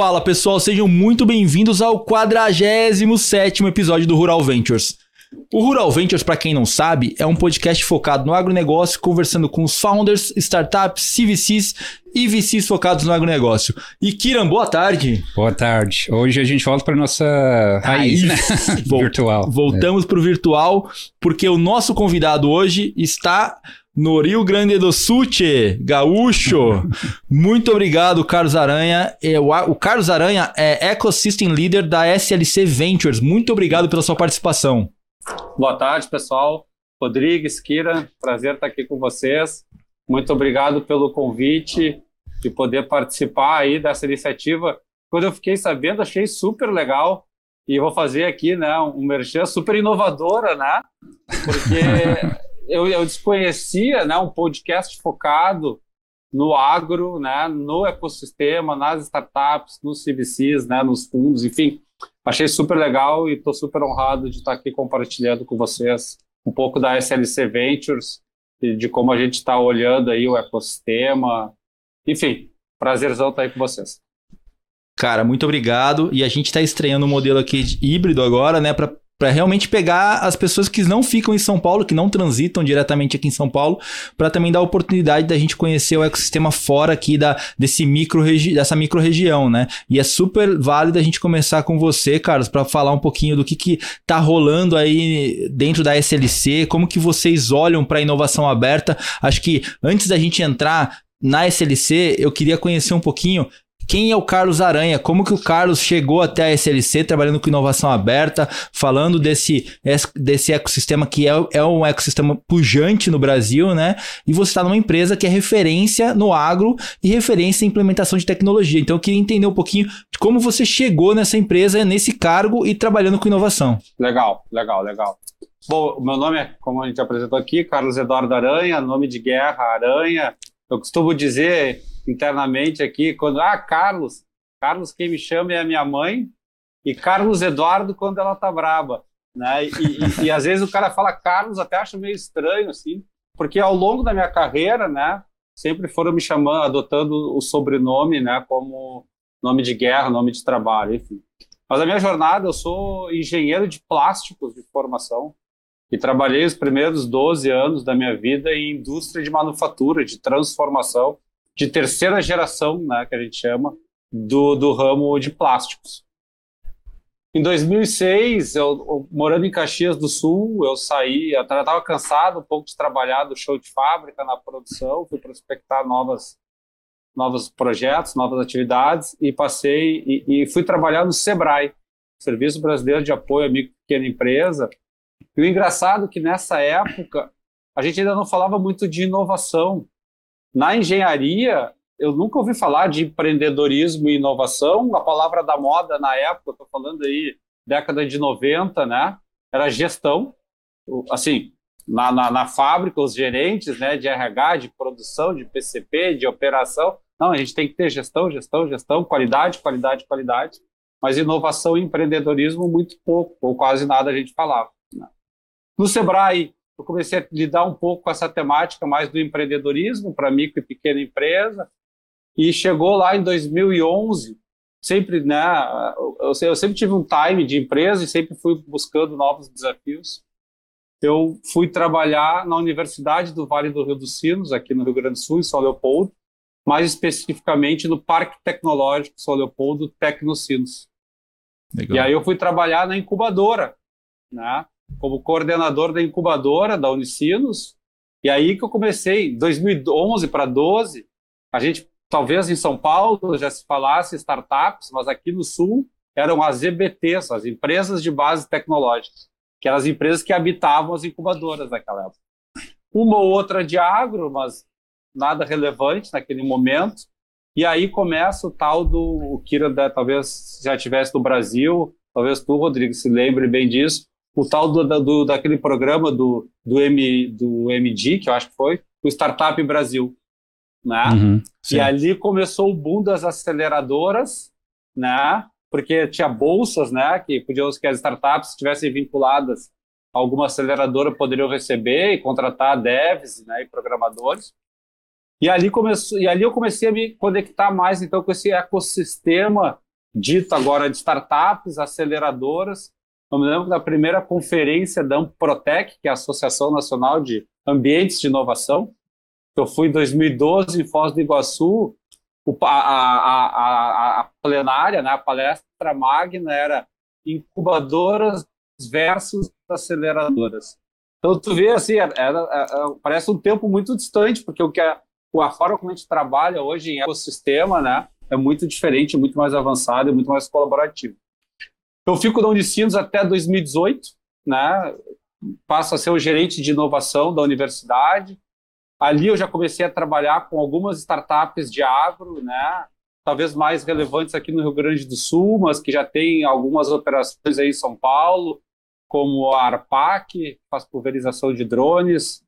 Fala pessoal, sejam muito bem-vindos ao 47 episódio do Rural Ventures. O Rural Ventures, para quem não sabe, é um podcast focado no agronegócio, conversando com os founders, startups, CVCs e VCs focados no agronegócio. E Kiran, boa tarde. Boa tarde. Hoje a gente volta para nossa raiz, né? virtual. Voltamos é. para o virtual, porque o nosso convidado hoje está no Rio Grande do Sul, gaúcho. Muito obrigado, Carlos Aranha. É, o Carlos Aranha é Ecosystem Leader da SLC Ventures. Muito obrigado pela sua participação. Boa tarde, pessoal. Rodrigues, Kira, prazer estar aqui com vocês. Muito obrigado pelo convite de poder participar aí dessa iniciativa. Quando eu fiquei sabendo, achei super legal e vou fazer aqui, né, um merchan super inovadora, né? Porque eu, eu desconhecia né, um podcast focado no agro, né, no ecossistema, nas startups, nos CVCs, né, nos fundos, enfim. Achei super legal e estou super honrado de estar aqui compartilhando com vocês um pouco da SLC Ventures e de como a gente está olhando aí o ecossistema. Enfim, prazerzão estar aí com vocês. Cara, muito obrigado. E a gente está estreando um modelo aqui híbrido agora, né, para para realmente pegar as pessoas que não ficam em São Paulo, que não transitam diretamente aqui em São Paulo, para também dar a oportunidade da gente conhecer o ecossistema fora aqui da, desse micro dessa micro-região, né? E é super válido a gente começar com você, Carlos, para falar um pouquinho do que, que tá rolando aí dentro da SLC, como que vocês olham para a inovação aberta. Acho que antes da gente entrar na SLC, eu queria conhecer um pouquinho quem é o Carlos Aranha? Como que o Carlos chegou até a SLC trabalhando com inovação aberta, falando desse, desse ecossistema que é, é um ecossistema pujante no Brasil, né? E você está numa empresa que é referência no agro e referência em implementação de tecnologia. Então eu queria entender um pouquinho de como você chegou nessa empresa, nesse cargo e trabalhando com inovação. Legal, legal, legal. Bom, meu nome é, como a gente apresentou aqui, Carlos Eduardo Aranha, nome de guerra Aranha. Eu costumo dizer internamente aqui, quando, ah, Carlos, Carlos quem me chama é a minha mãe, e Carlos Eduardo quando ela tá braba, né? E, e, e, às vezes o cara fala Carlos, até acho meio estranho, assim, porque ao longo da minha carreira, né, sempre foram me chamando, adotando o sobrenome, né, como nome de guerra, nome de trabalho, enfim. Mas a minha jornada, eu sou engenheiro de plásticos de formação e trabalhei os primeiros 12 anos da minha vida em indústria de manufatura, de transformação, de terceira geração, né, que a gente chama, do, do ramo de plásticos. Em 2006, eu, morando em Caxias do Sul, eu saí, eu estava cansado um pouco de trabalhar do show de fábrica na produção, fui prospectar novas novos projetos, novas atividades e passei e, e fui trabalhar no Sebrae, Serviço Brasileiro de Apoio à Micro e Pequena Empresa. E o engraçado é que nessa época a gente ainda não falava muito de inovação, na engenharia, eu nunca ouvi falar de empreendedorismo e inovação. A palavra da moda na época, estou falando aí década de 90, né? Era gestão. Assim, na, na, na, fábrica, os gerentes né, de RH, de produção, de PCP, de operação. Não, a gente tem que ter gestão, gestão, gestão, qualidade, qualidade, qualidade. Mas inovação e empreendedorismo, muito pouco, ou quase nada a gente falava. Né? No Sebrae, eu comecei a lidar um pouco com essa temática mais do empreendedorismo para micro e pequena empresa. E chegou lá em 2011, sempre, né, eu, eu sempre tive um time de empresa e sempre fui buscando novos desafios. Eu fui trabalhar na Universidade do Vale do Rio dos Sinos, aqui no Rio Grande do Sul, em São Leopoldo, mais especificamente no Parque Tecnológico São Leopoldo Tecnocinos. Legal. E aí eu fui trabalhar na incubadora, né? Como coordenador da incubadora da Unicinos. E aí que eu comecei, 2011 para 12, a gente, talvez em São Paulo já se falasse startups, mas aqui no Sul eram as EBTs, as empresas de base tecnológica, que eram as empresas que habitavam as incubadoras naquela época. Uma ou outra de agro, mas nada relevante naquele momento. E aí começa o tal do o Kira, talvez já tivesse no Brasil, talvez tu, Rodrigo, se lembre bem disso, o tal do, do, daquele programa do, do, M, do MD, que eu acho que foi, o Startup Brasil. Né? Uhum, e ali começou o boom das aceleradoras, né? porque tinha bolsas né? que podiam que as startups estivessem vinculadas a alguma aceleradora poderiam receber e contratar devs né? e programadores. E ali, começou, e ali eu comecei a me conectar mais então com esse ecossistema dito agora de startups, aceleradoras. Eu me lembro da primeira conferência da Amprotec, que é a Associação Nacional de Ambientes de Inovação. Eu fui em 2012 em Foz do Iguaçu. a, a, a, a, plenária, né, a palestra magna era incubadoras versus aceleradoras. Então, tu vê, assim, era, era, era, parece um tempo muito distante, porque o que a, a forma como a gente trabalha hoje em ecossistema, né, é muito diferente, muito mais avançado e muito mais colaborativo. Eu fico na Unicinos até 2018, né, passo a ser o gerente de inovação da universidade. Ali eu já comecei a trabalhar com algumas startups de agro, né, talvez mais relevantes aqui no Rio Grande do Sul, mas que já tem algumas operações aí em São Paulo, como a ARPAC, que faz pulverização de drones,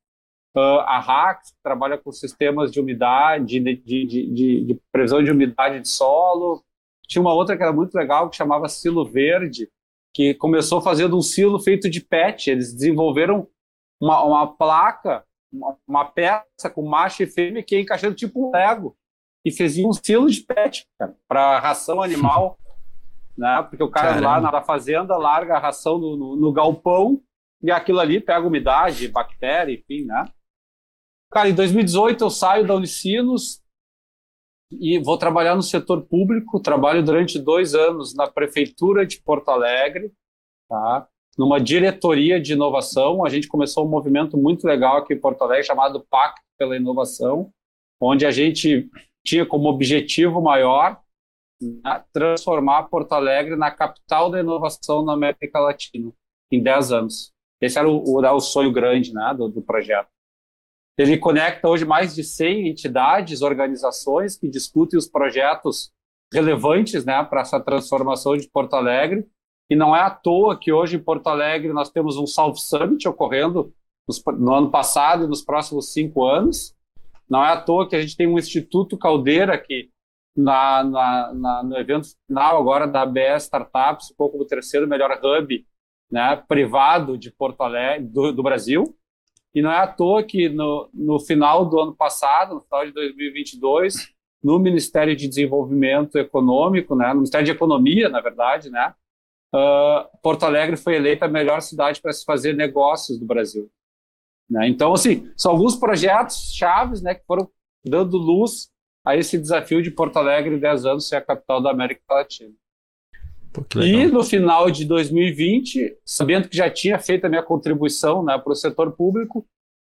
uh, a RAX, que trabalha com sistemas de umidade, de, de, de, de, previsão de umidade de solo. Tinha uma outra que era muito legal, que chamava Silo Verde, que começou fazendo um silo feito de PET. Eles desenvolveram uma, uma placa, uma, uma, peça com macho e fêmea que ia encaixando tipo um Lego. E faziam um silo de PET para ração animal né? Porque o cara Caramba. lá na fazenda larga a ração no, no, no, galpão e aquilo ali pega umidade, bactéria, enfim, né? Cara, em 2018 eu saio da Unicinos e vou trabalhar no setor público. Trabalho durante dois anos na prefeitura de Porto Alegre, tá? Numa diretoria de inovação. A gente começou um movimento muito legal aqui em Porto Alegre chamado Pacto pela Inovação, onde a gente tinha como objetivo maior né, transformar Porto Alegre na capital da inovação na América Latina em 10 anos. Esse era o, o, o sonho grande né, do, do, projeto. Ele conecta hoje mais de 100 entidades, organizações que discutem os projetos relevantes né, para essa transformação de Porto Alegre. E não é à toa que hoje em Porto Alegre nós temos um South Summit ocorrendo no ano passado e nos próximos cinco anos. Não é à toa que a gente tem um Instituto Caldeira que na, na, na, no evento final agora da ABS Startups, um pouco o terceiro melhor hub né, privado de Porto Alegre, do, do, Brasil. E não é à toa que no, no final do ano passado, no final de 2022, no Ministério de Desenvolvimento Econômico, né, no Ministério de Economia, na verdade, né, uh, Porto Alegre foi eleita a melhor cidade para se fazer negócios do Brasil. Né? Então, assim, são alguns projetos chaves né, que foram dando luz a esse desafio de Porto Alegre 10 anos ser a capital da América Latina. E no final de 2020, sabendo que já tinha feito a minha contribuição né, para o setor público,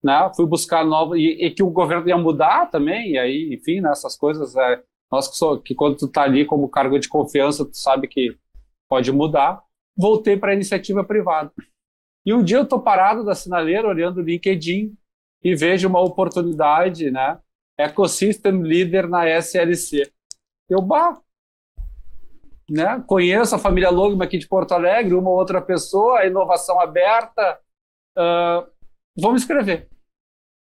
né, fui buscar nova e, e, que o governo ia mudar também, e aí, enfim, né, essas coisas, é, nós que, sou, que quando tu está ali como cargo de confiança, tu sabe que pode mudar, voltei para a iniciativa privada. E um dia eu estou parado da sinaleira, olhando o LinkedIn, e vejo uma oportunidade, né, Ecosystem Leader na SLC. Eu, bah, né? Conheço a família Logman aqui de Porto Alegre, uma ou outra pessoa, inovação aberta. Uh, vamos escrever.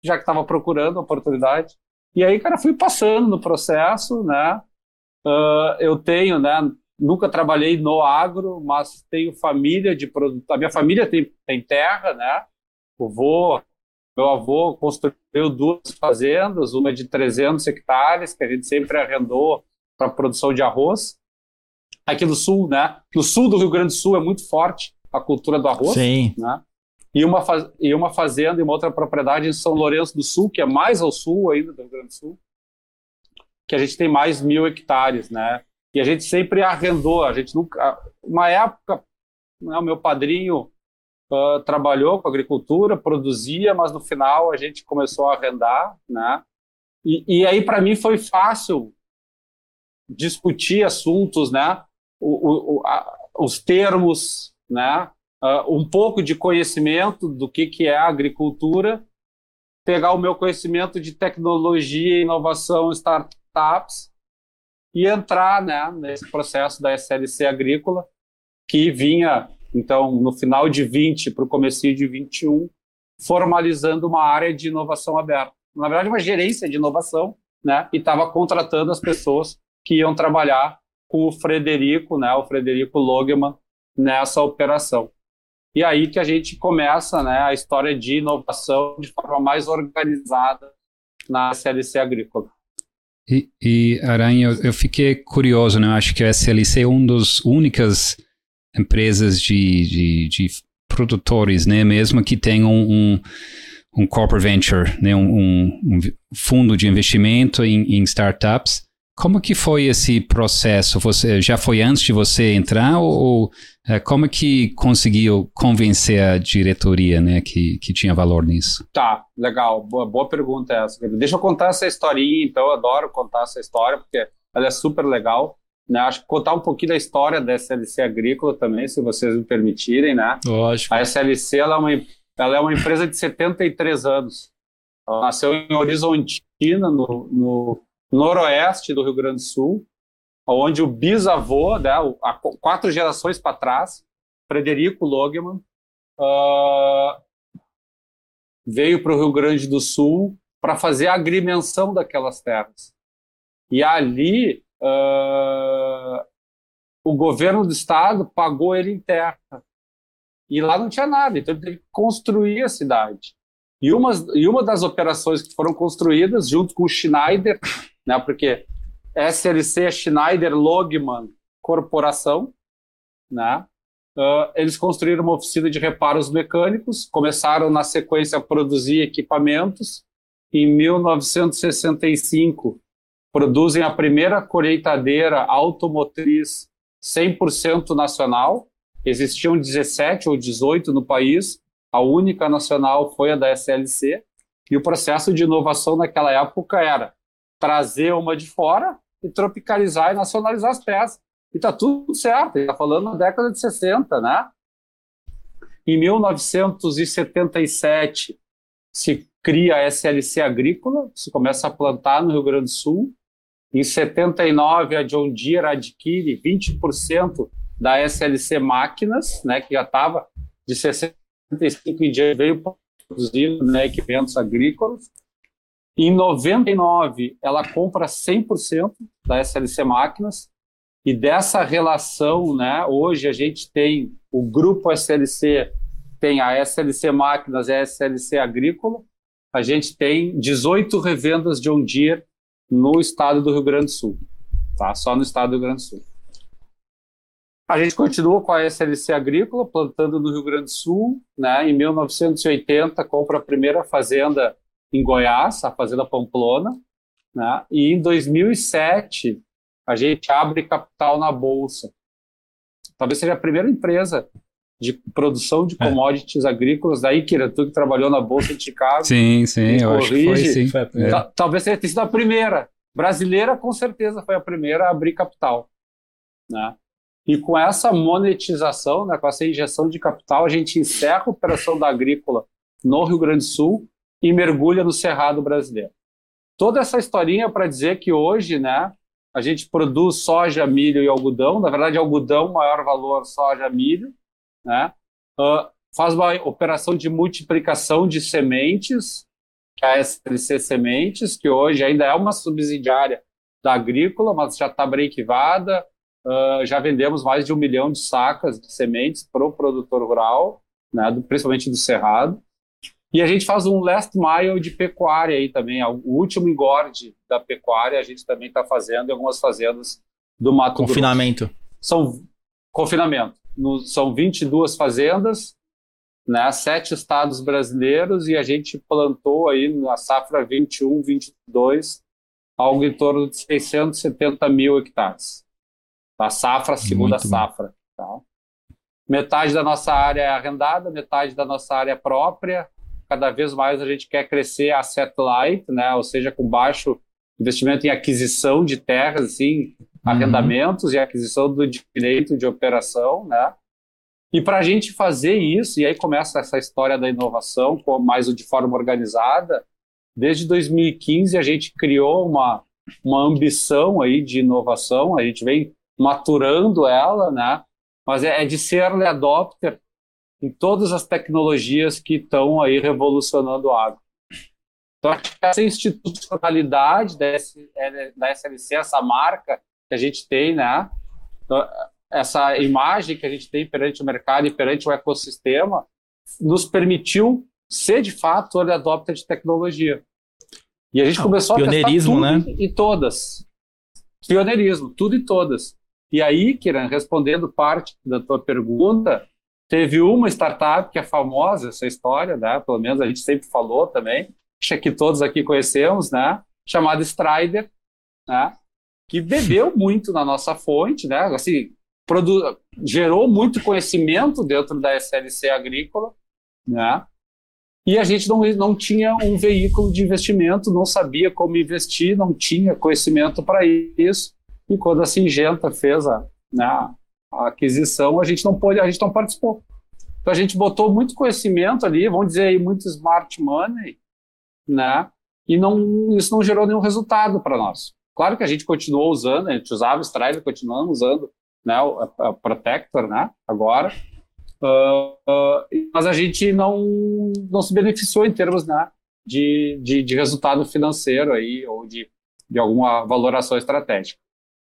Já que estava procurando oportunidade. E aí, cara, fui passando no processo, né? Uh, eu tenho, né? Nunca trabalhei no agro, mas tenho família de produto. A minha família tem, tem terra, né? O vô meu avô construiu duas fazendas, uma de 300 hectares, que a gente sempre arrendou para produção de arroz. Aqui no sul, né? No sul do Rio Grande do Sul é muito forte a cultura do arroz. Sim. Né? E uma, e uma fazenda e uma outra propriedade em São Lourenço do Sul, que é mais ao sul ainda do Rio Grande do Sul, que a gente tem mais mil hectares, né? E a gente sempre arrendou, a gente nunca... Uma época, né, o meu padrinho uh, trabalhou com agricultura, produzia, mas no final a gente começou a arrendar, né? E, e aí para mim foi fácil discutir assuntos, né? O, o, a, os termos, né? Uh, um pouco de conhecimento do que, que é a agricultura, pegar o meu conhecimento de tecnologia, inovação, startups e entrar né, nesse processo da SLC agrícola, que vinha então, no final de 20 para o começo de 21, formalizando uma área de inovação aberta. Na verdade, uma gerência de inovação, né? E estava contratando as pessoas que iam trabalhar com o Frederico, né? O Frederico Logeman nessa operação. E aí que a gente começa, né? A história de inovação de forma mais organizada na SLC Agrícola. E, e Aranha, eu, eu, fiquei curioso, né? Eu acho que a SLC é uma das únicas empresas de, de, de produtores, né? Mesmo que tenham um, um corporate venture, né? Um, um, fundo de investimento em, em startups. Como que foi esse processo? Você já foi antes de você entrar ou, ou é, como que conseguiu convencer a diretoria, né, que, que tinha valor nisso? Tá, legal, boa, boa pergunta essa. Deixa eu contar essa historinha, então, eu adoro contar essa história, porque ela é super legal. Né? Acho que contar um pouquinho da história da SLC Agrícola também, se vocês me permitirem, né? Lógico. A SLC, ela é uma, ela é uma empresa de 73 anos. Ela nasceu em Horizontina, no, no noroeste do Rio Grande do Sul, onde o bisavô, né, há quatro gerações para trás, Frederico Logeman, uh, veio para o Rio Grande do Sul para fazer a agrimensão daquelas terras. E ali, uh, o governo do estado pagou ele em terra. E lá não tinha nada, então ele teve que construir a cidade. E uma, e uma das operações que foram construídas, junto com o Schneider, né, porque SLC Schneider Logman Corporação, né? Uh, eles construíram uma oficina de reparos mecânicos, começaram na sequência a produzir equipamentos. Em 1965, produzem a primeira colheitadeira automotriz 100% nacional. Existiam 17 ou 18 no país, a única nacional foi a da SLC. E o processo de inovação naquela época era trazer uma de fora e tropicalizar e nacionalizar as peças. E está tudo certo, está falando na década de 60, né? Em 1977 se cria a SLC Agrícola, se começa a plantar no Rio Grande do Sul. Em 79 a John Deere adquire 20% da SLC Máquinas, né, que já estava de 65 em diante veio produzindo né, equipamentos agrícolas. Em 99, ela compra 100% da SLC Máquinas, e dessa relação, né, hoje a gente tem o grupo SLC, tem a SLC Máquinas e a SLC Agrícola, a gente tem 18 revendas de John no estado do Rio Grande do Sul, tá? Só no estado do Rio Grande do Sul. A gente continua com a SLC Agrícola, plantando no Rio Grande do Sul, né? Em 1980 compra a primeira fazenda em Goiás, a Fazenda Pamplona, né? e em 2007 a gente abre capital na Bolsa. Talvez seja a primeira empresa de produção de é. commodities é. agrícolas, daí, Kira, tu que trabalhou na Bolsa de Chicago. Sim, sim, eu corrige, acho que foi, sim. É. Talvez tenha sido a primeira. Brasileira, com certeza, foi a primeira a abrir capital. Né? E com essa monetização, né, com essa injeção de capital, a gente encerra a operação da agrícola no Rio Grande do Sul e mergulha no Cerrado brasileiro. Toda essa historinha para dizer que hoje, né, a gente produz soja, milho e algodão. Na verdade, algodão, maior valor, soja, milho, né? Uh, faz uma operação de multiplicação de sementes, que é a SLC Sementes, que hoje ainda é uma subsidiária da agrícola, mas já está brequivada. Uh, já vendemos mais de um milhão de sacas de sementes para o produtor rural, né, do, principalmente do Cerrado. E a gente faz um last mile de pecuária aí também, o último engorde da pecuária a gente também está fazendo em algumas fazendas do Mato Confinamento. Grosso. São confinamento. No, são 22 fazendas, né, sete estados brasileiros e a gente plantou aí na safra 21, 22 algo em torno de 670 mil hectares. A safra, segunda Muito safra. Tá? Metade da nossa área é arrendada, metade da nossa área é própria, cada vez mais a gente quer crescer a satellite, né? Ou seja, com baixo investimento em aquisição de terras, assim, uhum. arrendamentos e aquisição do direito de operação, né? E para a gente fazer isso, e aí começa essa história da inovação, mais de forma organizada, desde 2015 a gente criou uma, uma ambição aí de inovação, a gente vem maturando ela, né? Mas é, é de ser early adopter em todas as tecnologias que estão aí revolucionando o agro. Então, acho que essa institucionalidade da, SLC, essa marca que a gente tem, né? Então, essa imagem que a gente tem perante o mercado e perante o ecossistema, nos permitiu ser, de fato, early adopter de tecnologia. E a gente começou pioneirismo, a testar tudo né? e todas. Pioneirismo, tudo e todas. E aí, Kiran, respondendo parte da tua pergunta, teve uma startup que é famosa, essa história, né? Pelo menos a gente sempre falou também, acho que todos aqui conhecemos, né? Chamada Strider, né? Que bebeu muito na nossa fonte, né? Assim, produ gerou muito conhecimento dentro da SLC agrícola, né? E a gente não, não tinha um veículo de investimento, não sabia como investir, não tinha conhecimento para isso. E quando a Singenta fez a, né, a aquisição, a gente não pôde, a gente não participou. Então a gente botou muito conhecimento ali, vamos dizer aí, muito smart money, né? E não, isso não gerou nenhum resultado para nós. Claro que a gente continuou usando, a gente usava o Strider, continuamos usando né, o a Protector, né? Agora, Uh, uh, mas a gente não, não se beneficiou em termos né, de, de, de, resultado financeiro aí, ou de, de alguma valoração estratégica.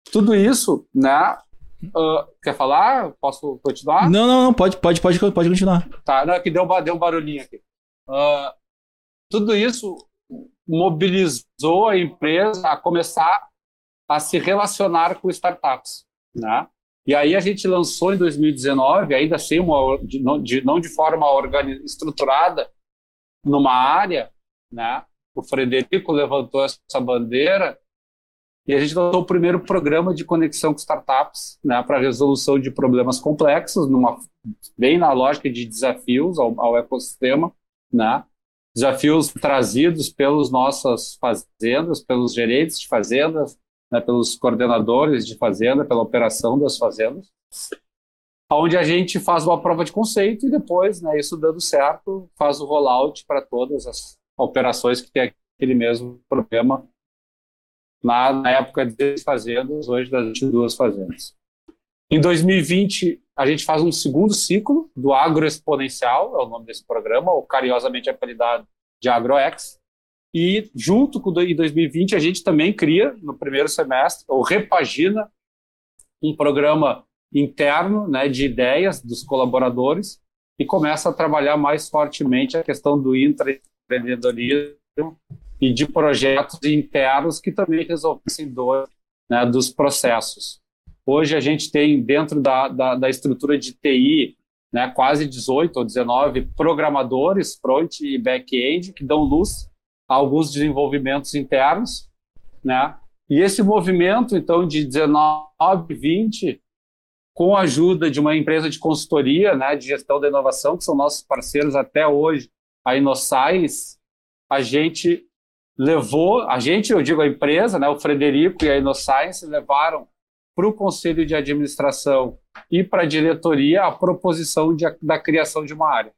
Tudo isso, né? Uh, quer falar? Posso continuar? Não, não, não, pode, pode, pode, pode continuar. Tá, não, é que deu, deu um barulhinho aqui. tudo isso mobilizou a empresa a começar a se relacionar com startups, né? E aí a gente lançou em 2019, ainda sem uma, de, não, de, não de forma estruturada, numa área, né? O Frederico levantou essa bandeira e a gente lançou o primeiro programa de conexão com startups, né? Para resolução de problemas complexos, numa bem na lógica de desafios ao, ao ecossistema, né? Desafios trazidos pelas nossas fazendas, pelos gerentes de fazendas, né, pelos coordenadores de fazenda, pela operação das fazendas, onde a gente faz uma prova de conceito e depois, né, isso dando certo, faz o rollout para todas as operações que tem aquele mesmo problema na, na época de fazendas, hoje das 22 fazendas. Em 2020, a gente faz um segundo ciclo do Agroexponencial, é o nome desse programa, ou carinhosamente apelidado de AgroX, e junto com em 2020 a gente também cria no primeiro semestre ou repagina um programa interno, né, de ideias dos colaboradores e começa a trabalhar mais fortemente a questão do intraempreendedorismo e de projetos internos que também resolvessem dor né, dos processos. Hoje a gente tem dentro da, da, da estrutura de TI né, quase 18 ou 19 programadores front e back-end que dão luz alguns desenvolvimentos internos, né? E esse movimento, então, de 19, 20, com a ajuda de uma empresa de consultoria, né, de gestão da inovação, que são nossos parceiros até hoje, a InnoScience, a gente levou, a gente, eu digo a empresa, né, o Frederico e a InnoScience levaram para o conselho de administração e para a diretoria a proposição de, da criação de uma área.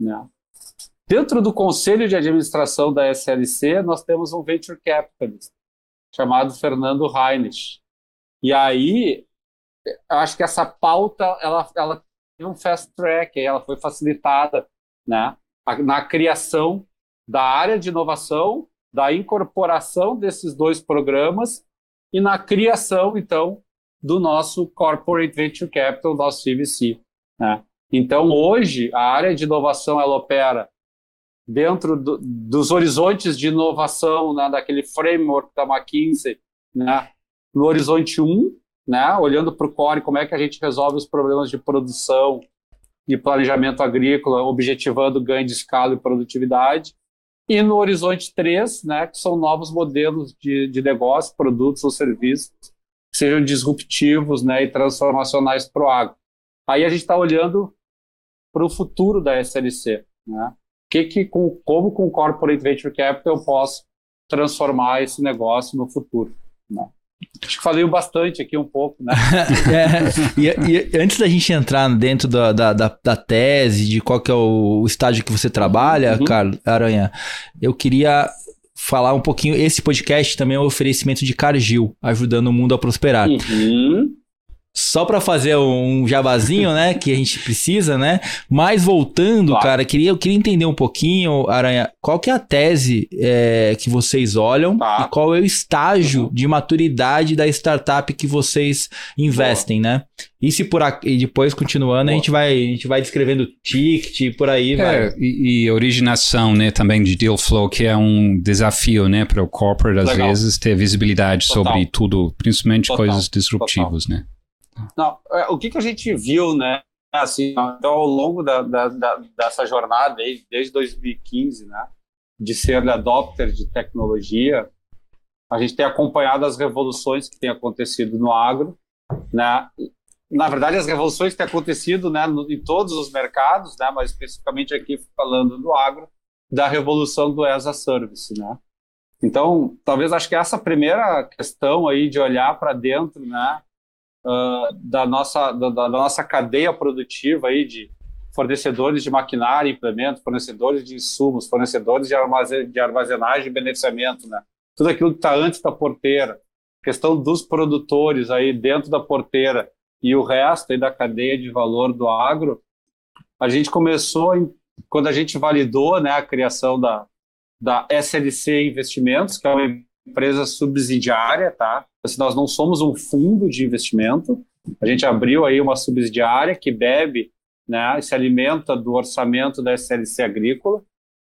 Né? Dentro do conselho de administração da SLC, nós temos um venture capitalist chamado Fernando Heinrich. E aí, acho que essa pauta ela, ela teve um fast track, ela foi facilitada né, na criação da área de inovação, da incorporação desses dois programas e na criação, então, do nosso Corporate Venture Capital, nosso CVC. Né? Então, hoje, a área de inovação ela opera dentro do, dos horizontes de inovação, né, daquele framework da McKinsey, né, no horizonte 1, né, olhando para o core, como é que a gente resolve os problemas de produção e planejamento agrícola, objetivando ganho de escala e produtividade. E no horizonte 3, né, que são novos modelos de, de negócio, produtos ou serviços que sejam disruptivos né, e transformacionais para o agro. Aí a gente está olhando para o futuro da SLC. Né? que, que com, como com o Corporate Venture Capital eu posso transformar esse negócio no futuro. Né? Acho que falei bastante aqui um pouco, né? é, e, e, antes da gente entrar dentro da, da, da, da, tese, de qual que é o estágio que você trabalha, uhum. Carlos Aranha, eu queria falar um pouquinho. Esse podcast também é um oferecimento de Cargill, ajudando o mundo a prosperar. Uhum. Só para fazer um jabazinho, né, que a gente precisa, né? Mas voltando, claro. cara, queria, eu queria entender um pouquinho, Aranha, qual que é a tese é, que vocês olham tá. e qual é o estágio uhum. de maturidade da startup que vocês investem, Boa. né? E se por aqui, e depois continuando, a gente vai a gente vai descrevendo ticket e por aí é, vai. E, e, originação, né, também de deal flow, que é um desafio, né, para o corporate às Legal. vezes ter visibilidade Total. sobre tudo, principalmente Total. coisas disruptivas, Total. né? Não, é, o que, que a gente viu, né? Assim, então, ao longo da, da, da, dessa jornada aí, desde 2015, né, de ser adopter de tecnologia, a gente tem acompanhado as revoluções que têm acontecido no agro, né? Na verdade, as revoluções que têm acontecido, né, no, em todos os mercados, né, mas especificamente aqui falando do agro, da revolução do as a service, né? Então, talvez acho que essa primeira questão aí de olhar para dentro, né, uh, da, nossa, da, da, nossa cadeia produtiva aí de fornecedores de maquinário, implementos, fornecedores de insumos, fornecedores de, armazen de armazenagem e beneficiamento, né? Tudo aquilo que está antes da porteira, questão dos produtores aí dentro da porteira e o resto aí da cadeia de valor do agro, a gente começou em, quando a gente validou, né, a criação da da SLC Investimentos, que é uma empresa subsidiária, tá? Assim, nós não somos um fundo de investimento. A gente abriu aí uma subsidiária que bebe, né, se alimenta do orçamento da SLC Agrícola.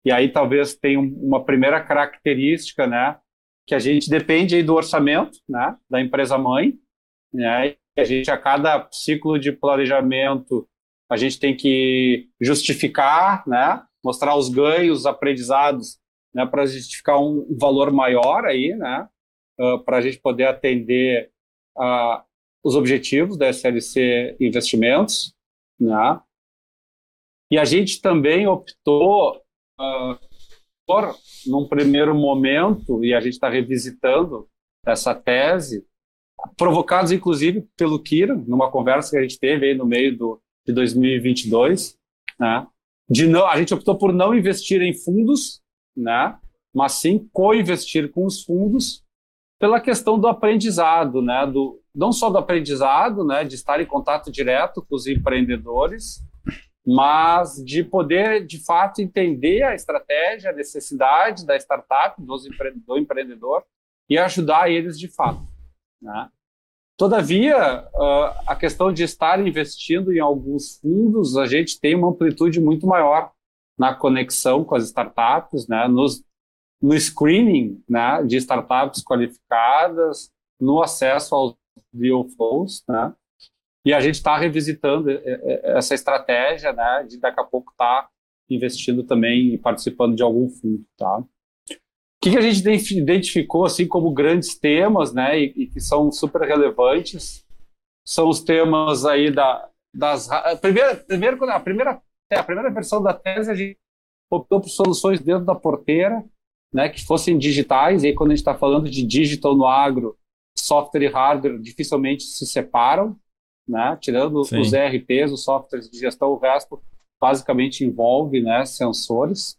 E aí talvez tenha uma primeira característica, né, que a gente depende aí do orçamento, né, da empresa mãe, né? E a gente a cada ciclo de planejamento a gente tem que justificar, né, mostrar os ganhos, os aprendizados né, para justificar um valor maior aí, né, uh, para a gente poder atender uh, os objetivos da SLC Investimentos, né, e a gente também optou uh, por, num primeiro momento, e a gente está revisitando essa tese, provocados inclusive pelo Kira, numa conversa que a gente teve aí no meio do, de 2022, né, de não, a gente optou por não investir em fundos né? mas sim co-investir com os fundos pela questão do aprendizado, né? do, não só do aprendizado, né? de estar em contato direto com os empreendedores, mas de poder, de fato, entender a estratégia, a necessidade da startup, empre do empreendedor, e ajudar eles de fato. Né? Todavia, a questão de estar investindo em alguns fundos, a gente tem uma amplitude muito maior na conexão com as startups, né, nos, no screening né, de startups qualificadas, no acesso aos deal flows, né, e a gente está revisitando é, é, essa estratégia, né, de daqui a pouco estar tá investindo também e participando de algum fundo, tá? O que, que a gente identificou assim como grandes temas, né, e, e que são super relevantes, são os temas aí da das primeiro, primeiro a primeira a primeira versão da tese a gente optou por soluções dentro da porteira, né, que fossem digitais, e aí quando a gente está falando de digital no agro, software e hardware dificilmente se separam, né, tirando Sim. os ERPs, os softwares de gestão, o resto basicamente envolve né, sensores,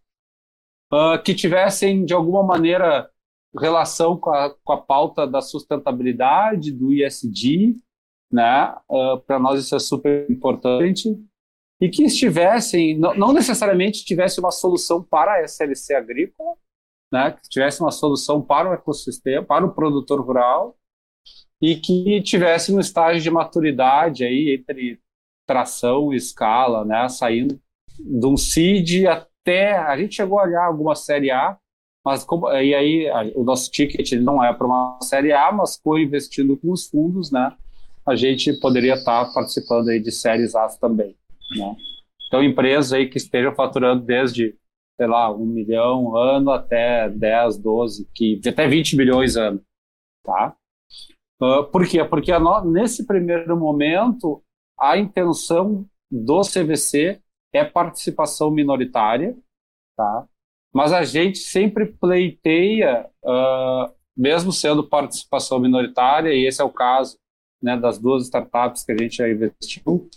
uh, que tivessem de alguma maneira relação com a, com a pauta da sustentabilidade, do ISD, né, uh, para nós isso é super importante, e que estivessem, não, necessariamente tivesse uma solução para a SLC agrícola, né, que tivesse uma solução para o ecossistema, para o produtor rural, e que tivesse um estágio de maturidade aí entre tração e escala, né, saindo de um seed até a gente chegou a olhar alguma série A, mas como, e aí a, o nosso ticket não é para uma série A, mas co-investindo com os fundos, né, a gente poderia estar participando aí de séries A também. Né? Então, empresas aí que estejam faturando desde, sei lá, um milhão ano até 10, 12, que, até 20 milhões ano. Tá? Uh, por quê? Porque no, nesse primeiro momento, a intenção do CVC é participação minoritária, tá? mas a gente sempre pleiteia, uh, mesmo sendo participação minoritária, e esse é o caso né, das duas startups que a gente já investiu,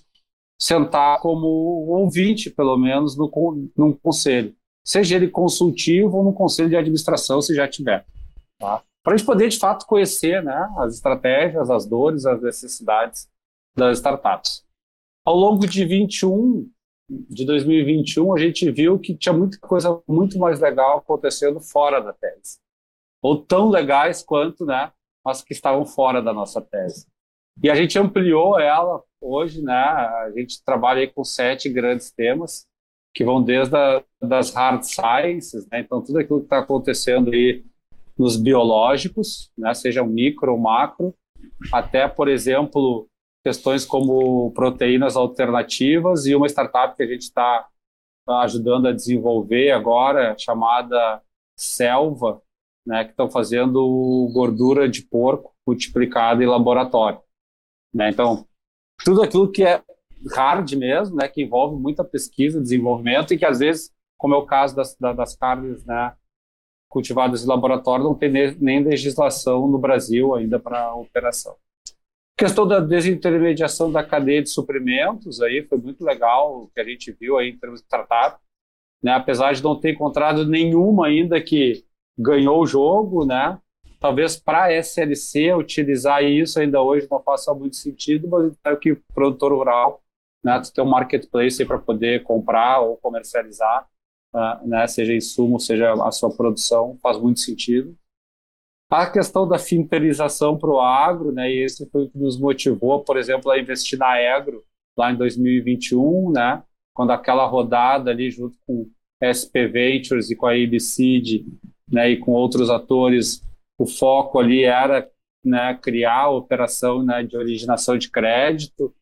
sentar como ouvinte, pelo menos, no, num conselho. Seja ele consultivo ou no conselho de administração, se já tiver. Tá? Para a gente poder, de fato, conhecer né, as estratégias, as dores, as necessidades das startups. Ao longo de 21, de 2021, a gente viu que tinha muita coisa muito mais legal acontecendo fora da tese. Ou tão legais quanto, né, mas que estavam fora da nossa tese. E a gente ampliou ela hoje, né, a gente trabalha com sete grandes temas, que vão desde a, das hard sciences, né, então tudo aquilo que está acontecendo aí nos biológicos, né, seja micro ou macro, até, por exemplo, questões como proteínas alternativas e uma startup que a gente está tá ajudando a desenvolver agora, chamada Selva, né, que estão fazendo gordura de porco multiplicada em laboratório. Né? Então, tudo aquilo que é hard mesmo, né, que envolve muita pesquisa, desenvolvimento e que às vezes, como é o caso das, das carnes né, cultivadas em laboratório, não tem nem legislação no Brasil ainda para operação questão da desintermediação da cadeia de suprimentos aí foi muito legal o que a gente viu aí em termos de startup, né? Apesar de não ter encontrado nenhuma ainda que ganhou o jogo, né? Talvez para a SLC utilizar isso ainda hoje não faça muito sentido, mas é que o produtor rural, né, ter um marketplace para poder comprar ou comercializar, uh, né, seja insumo, seja a sua produção, faz muito sentido. A questão da finterização para o agro, né, e esse foi o que nos motivou, por exemplo, a investir na Agro lá em 2021, né, quando aquela rodada ali junto com SP Ventures e com a IBCID, né, e com outros atores, o foco ali era né, criar a operação né, de originação de crédito,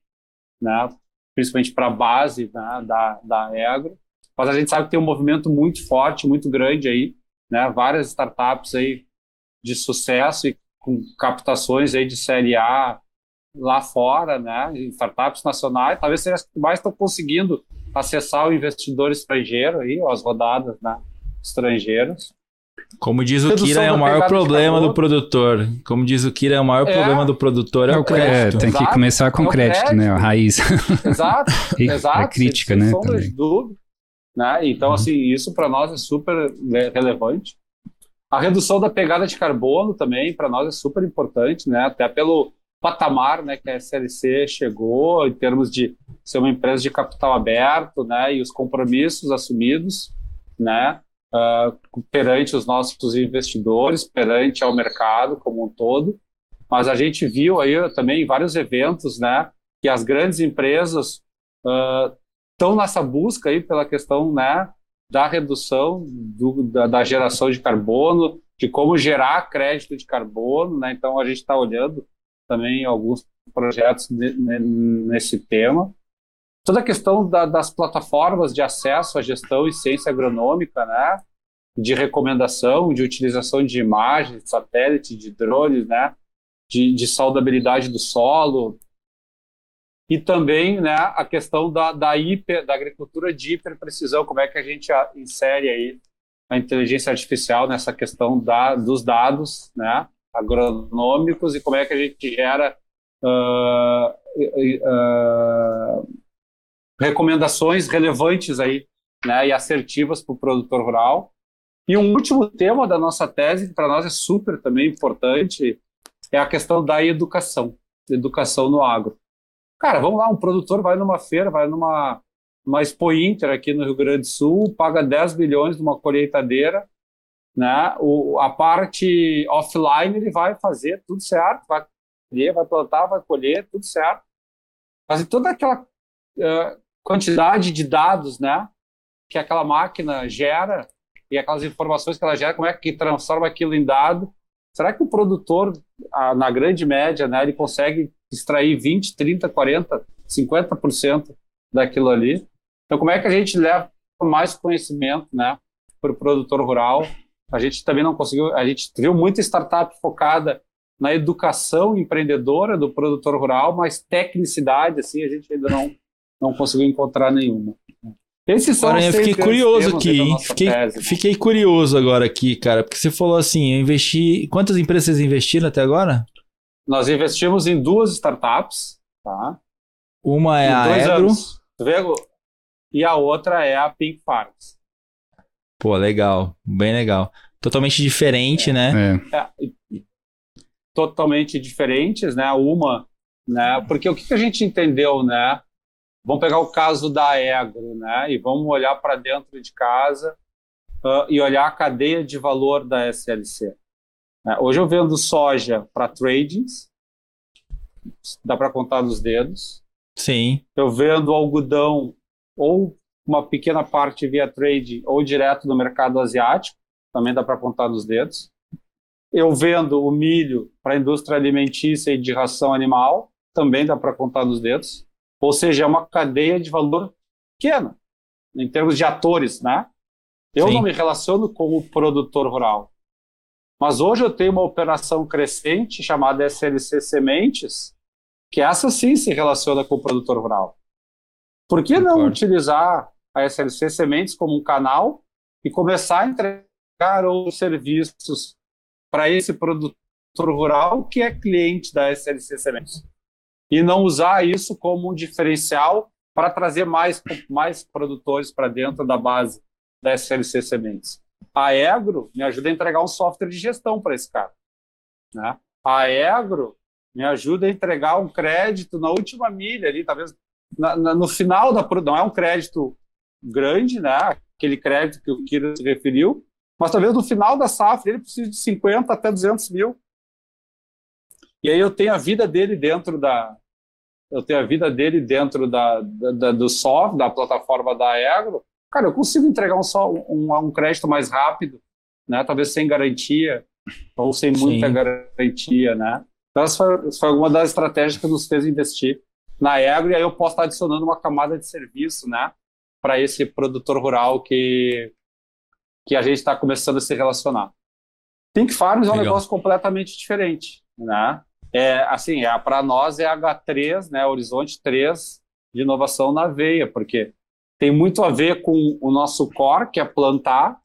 né, principalmente para a base né, da, da Agro. Mas a gente sabe que tem um movimento muito forte, muito grande aí, né, várias startups aí de sucesso e com captações aí de série A lá fora, né, startups nacionais, talvez seja as que mais estão conseguindo acessar o investidor estrangeiro aí, as rodadas né, estrangeiras. Como diz o Kira, é o maior problema do produtor. Como diz o Kira, é o maior é, problema do produtor é o crédito. É, tem que Exato, começar com é crédito, crédito, né? A raiz. Exato, e, exato. É crítica, né? Também. Dúvida, né? Então, uhum. assim, isso para nós é super relevante. A redução da pegada de carbono também, para nós, é super importante, né? até pelo patamar né, que a SLC chegou, em termos de ser uma empresa de capital aberto né, e os compromissos assumidos né, uh, perante os nossos investidores, perante ao mercado como um todo. Mas a gente viu aí também vários eventos né, que as grandes empresas estão uh, nessa busca aí pela questão né, da redução do, da, da, geração de carbono, de como gerar crédito de carbono, né? Então a gente está olhando também alguns projetos nesse tema. Toda a questão da, das plataformas de acesso à gestão e ciência agronômica, né? De recomendação, de utilização de imagens, de satélite, de drones, né? De, de saudabilidade do solo, e também né, a questão da, da, hiper, da agricultura de hiperprecisão, como é que a gente insere aí a inteligência artificial nessa questão da, dos dados né, agronômicos e como é que a gente gera uh, uh, recomendações relevantes aí né, e assertivas para o produtor rural. E um último tema da nossa tese, que para nós é super também importante, é a questão da educação, educação no agro. Cara, vamos lá, um produtor vai numa feira, vai numa uma Expo Inter aqui no Rio Grande do Sul, paga 10 bilhões numa colheitadeira, né? O, a parte offline ele vai fazer tudo certo, vai colher, vai plantar, vai colher, tudo certo. Mas toda aquela uh, quantidade de dados, né? Que aquela máquina gera e aquelas informações que ela gera, como é que transforma aquilo em dado? Será que o produtor, na grande média, né, ele consegue extrair 20, 30, 40, 50% daquilo ali. Então, como é que a gente leva mais conhecimento né, para o produtor rural? A gente também não conseguiu, a gente viu muita startup focada na educação empreendedora do produtor rural, mas tecnicidade, assim, a gente ainda não, não conseguiu encontrar nenhuma. Esses são Aranha, fiquei curioso aqui, hein? Fiquei, tese, né? fiquei curioso agora aqui, cara, porque você falou assim, eu investi. Quantas empresas vocês investiram até agora? Nós investimos em duas startups, tá? Uma é a Agro. E a outra é a Pink Farms. Pô, legal. Bem legal. Totalmente diferente, é. né? É. É, totalmente diferentes, né? Uma né? Porque o que, que a gente entendeu, né? Vamos pegar o caso da Egro, né? E vamos olhar para dentro de casa uh, e olhar a cadeia de valor da SLC. Né? Hoje eu vendo soja para tradings, dá para contar nos dedos. Sim. Eu vendo algodão ou uma pequena parte via trade ou direto no mercado asiático, também dá para contar nos dedos. Eu vendo o milho para a indústria alimentícia e de ração animal, também dá para contar nos dedos. Ou seja, é uma cadeia de valor pequena, em termos de atores, né? Eu Sim. não me relaciono com o produtor rural. Mas hoje eu tenho uma operação crescente chamada SLC Sementes, que essa sim se relaciona com o produtor rural. Por que não utilizar a SLC Sementes como um canal e começar a entregar outros serviços para esse produtor rural que é cliente da SLC Sementes? E não usar isso como um diferencial para trazer mais, mais produtores para dentro da base da SLC Sementes. A Egro me ajuda a entregar um software de gestão para esse cara. Né? A Egro me ajuda a entregar um crédito na última milha ali, talvez na, na, no final da não é um crédito grande, né? Aquele crédito que o Kira se referiu, mas talvez no final da safra ele precise de 50 até 200 mil. E aí eu tenho a vida dele dentro da eu tenho a vida dele dentro da, da, da do software, da plataforma da Agro. Cara, eu consigo entregar um, só, um, um crédito mais rápido, né? Talvez sem garantia ou sem muita Sim. garantia, né? Então, essa foi, essa foi uma das estratégias que nos fez investir na Agro, e aí eu posso estar adicionando uma camada de serviço, né, para esse produtor rural que, que a gente está começando a se relacionar. Pink Farms é um negócio completamente diferente, né? É, assim, é, para nós é H3, né, Horizonte 3 de inovação na veia, porque tem muito a ver com o nosso core, que é plantar,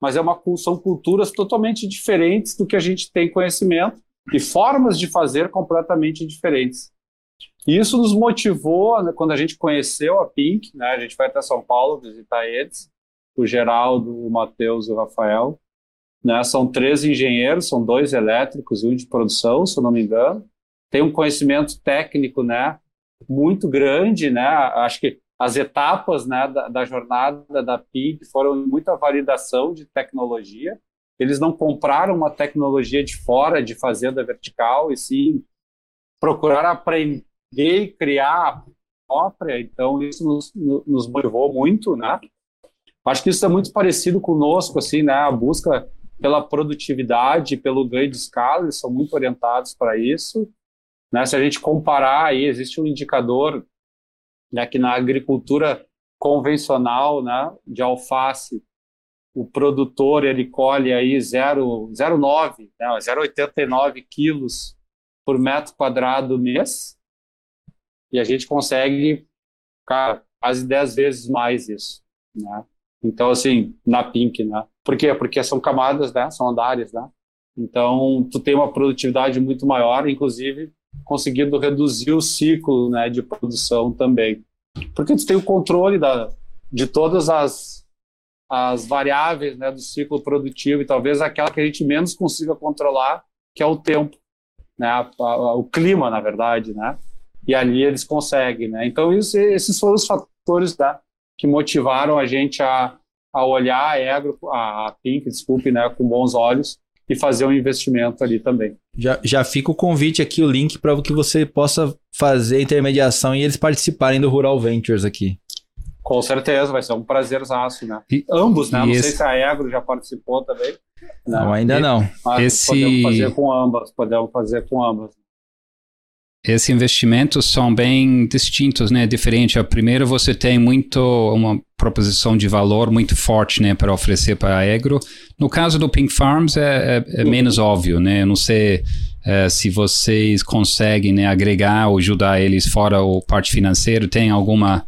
mas é uma, são culturas totalmente diferentes do que a gente tem conhecimento e formas de fazer completamente diferentes. E isso nos motivou, né, quando a gente conheceu a Pink, né, a gente vai até São Paulo visitar eles, o Geraldo, o Matheus o Rafael. Né, são três engenheiros, são dois elétricos e um de produção, se eu não me engano. Tem um conhecimento técnico né, muito grande, né, acho que as etapas né, da, da jornada da Pink foram muita validação de tecnologia, eles não compraram uma tecnologia de fora de fazenda vertical, e sim procuraram aprender e criar própria. Então, isso nos, nos motivou muito, né? Acho que isso é muito parecido conosco, assim, né? A busca pela produtividade, pelo ganho de escala, eles são muito orientados para isso. Né? Se a gente comparar aí, existe um indicador né, que na agricultura convencional, né, de alface, o produtor ele colhe aí 0,09, né, 0,89 quilos por metro quadrado mês, e a gente consegue, cara, quase 10 vezes mais isso, né? Então, assim, na Pink, né? Por quê? Porque são camadas, né? São andares, né? Então, tu tem uma produtividade muito maior, inclusive conseguindo reduzir o ciclo né, de produção também. Porque tu tem o controle da, de todas as as variáveis né, do ciclo produtivo e talvez aquela que a gente menos consiga controlar, que é o tempo, né, a, a, o clima, na verdade, né? E ali eles conseguem, né? Então isso, esses foram os fatores né, que motivaram a gente a, a olhar a Agro, a, Pink, desculpe, né, com bons olhos e fazer um investimento ali também. Já, já fica o convite aqui, o link para que você possa fazer intermediação e eles participarem do Rural Ventures aqui. Com certeza, vai ser um prazerzaço, né? E, Ambos, né? Não esse... sei se a Egro já participou também. Não, ainda não. Esse... Podemos fazer com ambas, podemos fazer com ambas. Esses investimentos são bem distintos, né? Diferente. A primeiro você tem muito uma proposição de valor muito forte, né, para oferecer para a Egro. No caso do Pink Farms é, é, é menos óbvio, né? Eu não sei é, se vocês conseguem né, agregar ou ajudar eles fora o parte financeiro. Tem alguma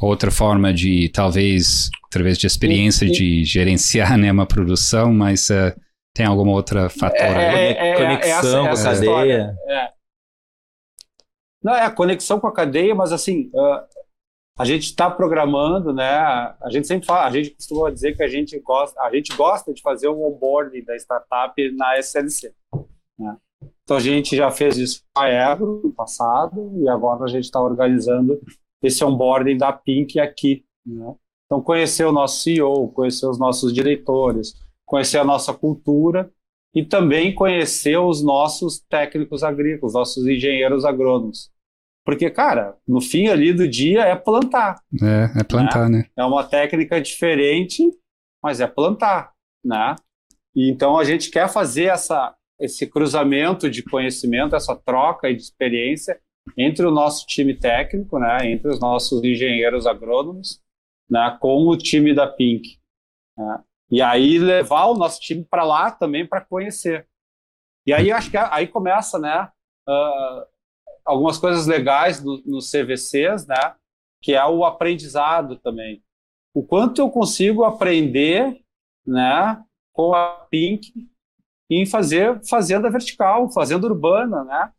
outra forma de, talvez, através de experiência de gerenciar né, uma produção, mas uh, tem alguma outra fator? É, é, é, conexão essa, essa com a cadeia. É. Não, é a conexão com a cadeia, mas assim, a gente está programando, né? A gente sempre fala, a gente costuma dizer que a gente gosta, a gente gosta de fazer o onboarding da startup na SLC. Né? Então a gente já fez isso com a Ebro no passado e agora a gente está organizando esse onboarding da Pink aqui. Né? Então conhecer o nosso CEO, conhecer os nossos diretores, conhecer a nossa cultura e também conhecer os nossos técnicos agrícolas, nossos engenheiros agrônomos. Porque, cara, no fim ali do dia é plantar. É, é plantar, né? né? É uma técnica diferente, mas é plantar, né? E então a gente quer fazer essa, esse cruzamento de conhecimento, essa troca de experiência entre o nosso time técnico, né, entre os nossos engenheiros agrônomos, né, com o time da Pink. Né, e aí levar o nosso time para lá também para conhecer. E aí acho que aí começa, né, uh, algumas coisas legais nos no CVCs, né, que é o aprendizado também. O quanto eu consigo aprender, né, com a Pink em fazer fazenda vertical, fazenda urbana, né?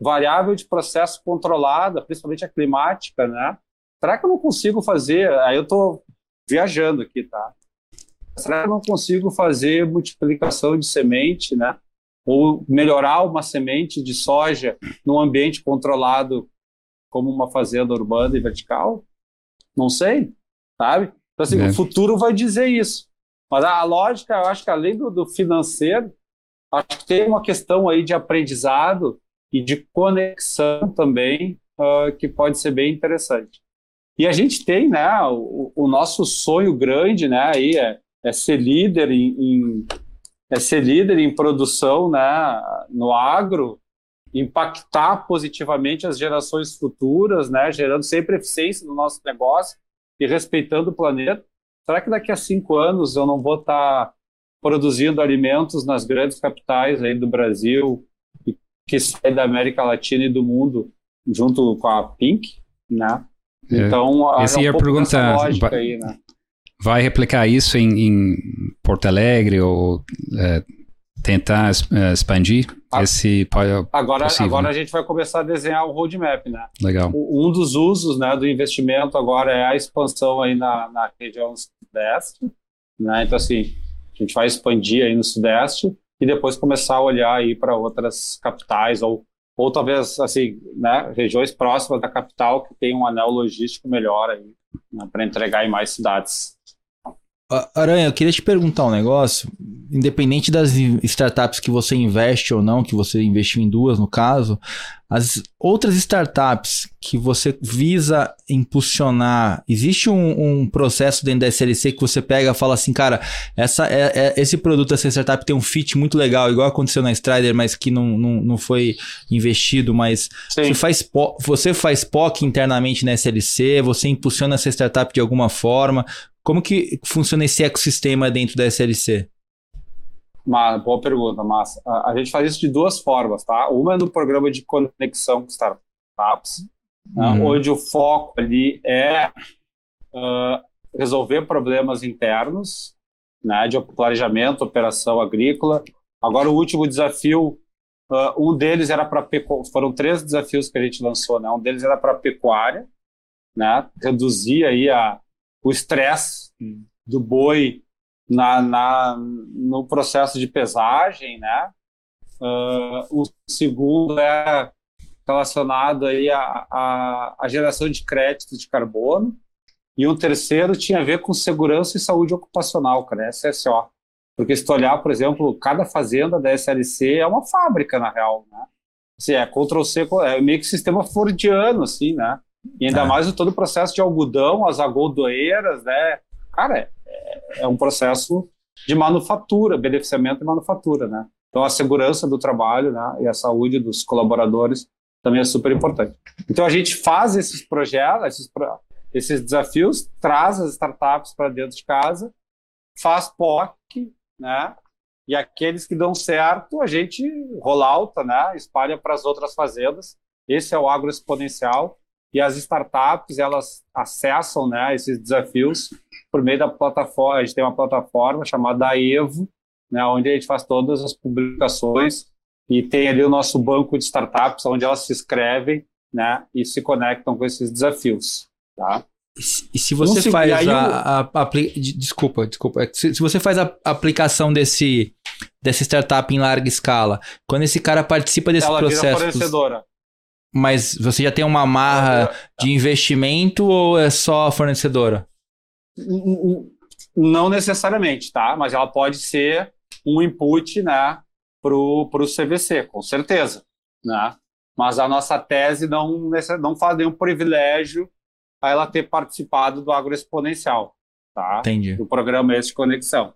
Variável de processo controlada, principalmente a climática, né? Será que eu não consigo fazer? Aí eu estou viajando aqui, tá? Será que eu não consigo fazer multiplicação de semente, né? Ou melhorar uma semente de soja num ambiente controlado como uma fazenda urbana e vertical? Não sei, sabe? Então, assim, é. o futuro vai dizer isso. Mas a lógica, eu acho que além do, do financeiro, Acho que tem uma questão aí de aprendizado e de conexão também uh, que pode ser bem interessante. E a gente tem, né, o, o nosso sonho grande, né, aí é, é ser líder em, em, é ser líder em produção, né, no agro, impactar positivamente as gerações futuras, né, gerando sempre eficiência no nosso negócio e respeitando o planeta. Será que daqui a cinco anos eu não vou estar tá produzindo alimentos nas grandes capitais aí do Brasil que sai da América Latina e do mundo junto com a Pink, né? É. Então, é, essa é um pergunta vai, aí, né? Vai replicar isso em, em Porto Alegre ou é, tentar é, expandir a, esse agora agora a gente vai começar a desenhar o roadmap, né? Legal. Um dos usos, né, do investimento agora é a expansão aí na, na região sudeste, né? Então assim a gente vai expandir aí no Sudeste e depois começar a olhar aí para outras capitais ou ou talvez assim, né, regiões próximas da capital que tem um anel logístico melhor aí né, para entregar em mais cidades. Aranha, eu queria te perguntar um negócio. Independente das startups que você investe ou não, que você investiu em duas no caso, as outras startups que você visa impulsionar, existe um, um processo dentro da SLC que você pega e fala assim, cara, essa, é, é, esse produto, essa startup tem um fit muito legal, igual aconteceu na Strider, mas que não, não, não foi investido, mas você faz, você faz POC internamente na SLC, você impulsiona essa startup de alguma forma. Como que funciona esse ecossistema dentro da SLC? Uma boa pergunta, Massa. A, a, gente faz isso de duas formas, tá? Uma é no programa de conexão com startups, né, uhum. né, onde o foco ali é uh, resolver problemas internos, né, de planejamento, operação agrícola. Agora, o último desafio, uh, um deles era para foram três desafios que a gente lançou, né? Um deles era para pecuária, né? Reduzir aí a o estresse do boi na, na, no processo de pesagem, né? Uh, o segundo é relacionado aí à a, geração de crédito de carbono e um terceiro tinha a ver com segurança e saúde ocupacional, cara, SSO. Porque se tu olhar, por exemplo, cada fazenda da SLC é uma fábrica, na real, né? Assim, é Ctrl-C, é meio que sistema fordiano, assim, né? E ainda é. mais todo o processo de algodão, as agoldoeiras, né? Cara, é, é um processo de manufatura, beneficiamento e manufatura, né? Então a segurança do trabalho né, e a saúde dos colaboradores também é super importante. Então a gente faz esses projetos, esses, esses desafios, traz as startups para dentro de casa, faz POC, né? E aqueles que dão certo, a gente rola alta, né? Espalha para as outras fazendas. Esse é o agro exponencial e as startups elas acessam né, esses desafios por meio da plataforma. A gente tem uma plataforma chamada Evo, né, onde a gente faz todas as publicações e tem ali o nosso banco de startups, onde elas se inscrevem né, e se conectam com esses desafios. Tá? E se você faz a, a, a, Desculpa, desculpa. Se, se, você faz a aplicação desse dessa startup em larga escala, quando esse cara participa desse ela processo. Vira fornecedora. Mas você já tem uma marra de investimento ou é só fornecedora? Não necessariamente, tá? Mas ela pode ser um input, né, para o CVC, com certeza, né? Mas a nossa tese não, não faz nenhum privilégio a ela ter participado do agroexponencial, tá? Entendi. Do programa esse de conexão.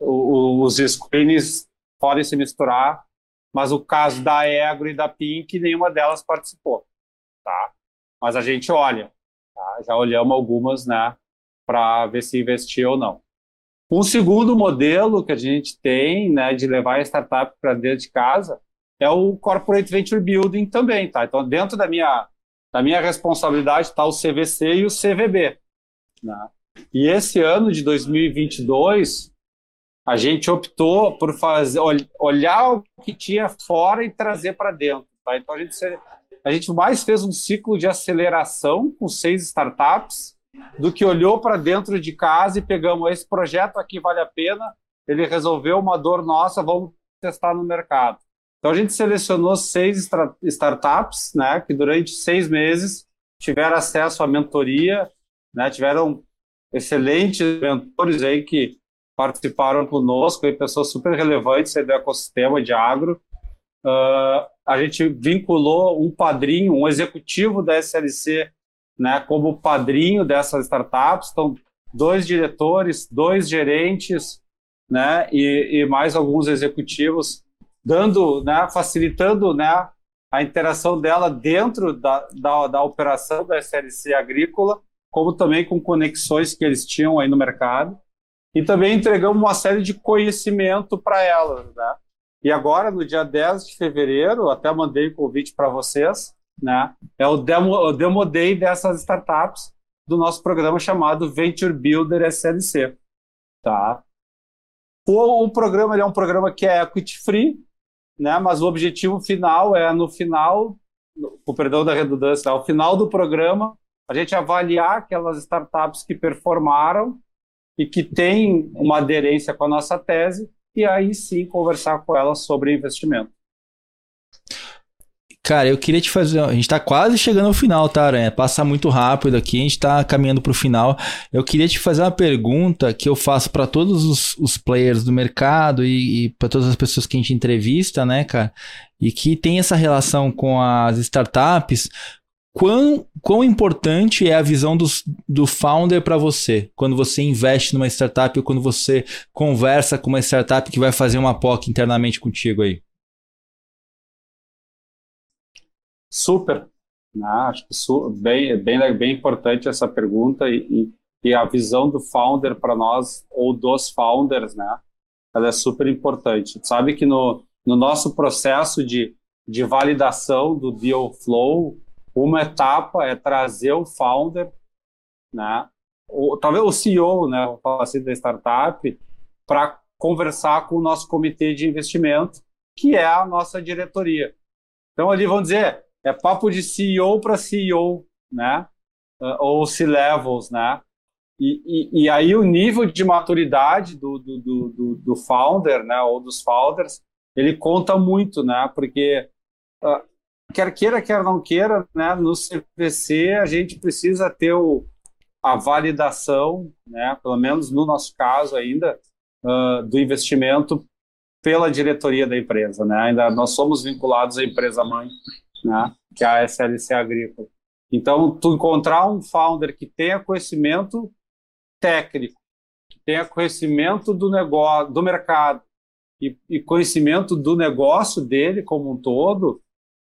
O, os screens podem se misturar, mas o caso da Egro e da Pink, nenhuma delas participou, tá? Mas a gente olha, tá? já olhamos algumas, né, para ver se investir ou não. Um segundo modelo que a gente tem, né, de levar a startup para dentro de casa é o Corporate Venture Building também, tá? Então, dentro da minha, da minha responsabilidade está o CVC e o CVB, né? E esse ano de 2022, a gente optou por fazer, olhar o que tinha fora e trazer para dentro, tá? Então, a gente, a gente mais fez um ciclo de aceleração com seis startups do que olhou para dentro de casa e pegamos esse projeto aqui vale a pena, ele resolveu uma dor nossa, vamos testar no mercado. Então a gente selecionou seis startups, né, que durante seis meses tiveram acesso à mentoria, né, tiveram excelentes mentores aí que participaram conosco, e pessoas super relevantes do ecossistema de agro. Uh, a gente vinculou um padrinho, um executivo da SLC, né, como padrinho dessas startups. Então, dois diretores, dois gerentes, né, e, e mais alguns executivos dando, né, facilitando, né, a interação dela dentro da, da, da operação da SLC agrícola, como também com conexões que eles tinham aí no mercado. E também entregamos uma série de conhecimento para elas, né? E agora, no dia 10 de fevereiro, até mandei o convite para vocês, né? É o demo, o demo day dessas startups do nosso programa chamado Venture Builder SLC, tá? O, o programa é um programa que é equity free, né? Mas o objetivo final é no final, com perdão da redundância, ao final do programa, a gente avaliar aquelas startups que performaram e que têm uma aderência com a nossa tese e aí sim conversar com elas sobre investimento. Cara, eu queria te fazer. A gente tá quase chegando ao final, tá, Aranha? Passa muito rápido aqui, a gente tá caminhando pro final. Eu queria te fazer uma pergunta que eu faço para todos os, os, players do mercado e, e para todas as pessoas que a gente entrevista, né, cara? E que tem essa relação com as startups. Quão, quão importante é a visão dos, do founder para você quando você investe numa startup ou quando você conversa com uma startup que vai fazer uma POC internamente contigo aí? Super. Né? Acho que su bem, bem, bem importante essa pergunta e, e a visão do founder para nós, ou dos founders, né? ela é super importante. Sabe que no, no nosso processo de, de validação do deal flow, uma etapa é trazer o founder, né? ou, talvez o CEO, né, o assim da startup, para conversar com o nosso comitê de investimento, que é a nossa diretoria. Então, ali vão dizer, é papo de CEO para CEO, né? Uh, ou C-levels, né? E, e, e, aí o nível de maturidade do, do, do, do, founder, né? Ou dos founders, ele conta muito, né? Porque uh, quer queira, quer não queira, né? No CVC a gente precisa ter o, a validação, né? Pelo menos no nosso caso ainda, uh, do investimento pela diretoria da empresa, né? Ainda nós somos vinculados à empresa mãe né? que é a SLC Agrícola. Então, tu encontrar um founder que tenha conhecimento técnico, que tenha conhecimento do negócio, do mercado e, e conhecimento do negócio dele como um todo,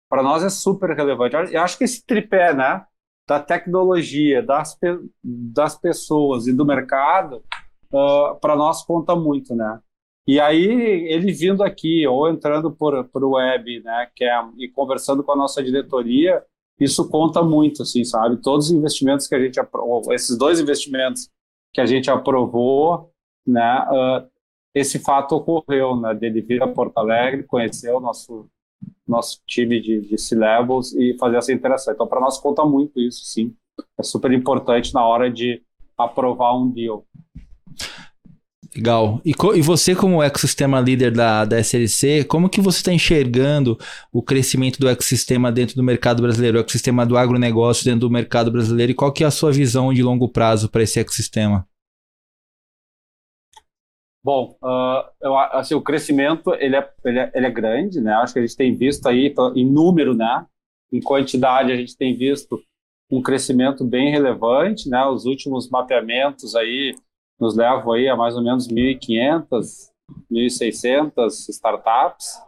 para nós é super relevante. Eu acho que esse tripé, né, da tecnologia, das, das pessoas e do mercado, uh, para nós conta muito, né? E aí, ele vindo aqui, ou entrando por, por web, né, que é, e conversando com a nossa diretoria, isso conta muito, assim, sabe? Todos os investimentos que a gente aprovou, esses dois investimentos que a gente aprovou, né, uh, esse fato ocorreu, né, dele vir a Porto Alegre, conhecer o nosso, nosso time de, de C-Levels e fazer essa interação. Então, para nós conta muito isso, sim. É super importante na hora de aprovar um deal. Legal. E, e, você, como ecossistema líder da, da SLC, como que você está enxergando o crescimento do ecossistema dentro do mercado brasileiro, o ecossistema do agronegócio dentro do mercado brasileiro, e qual que é a sua visão de longo prazo para esse ecossistema? Bom, uh, eu, assim, o crescimento ele é, ele, é, ele é grande, né? Acho que a gente tem visto aí em número, né? Em quantidade, a gente tem visto um crescimento bem relevante, né? Os últimos mapeamentos aí nos levam aí a mais ou menos 1.500, 1.600 startups,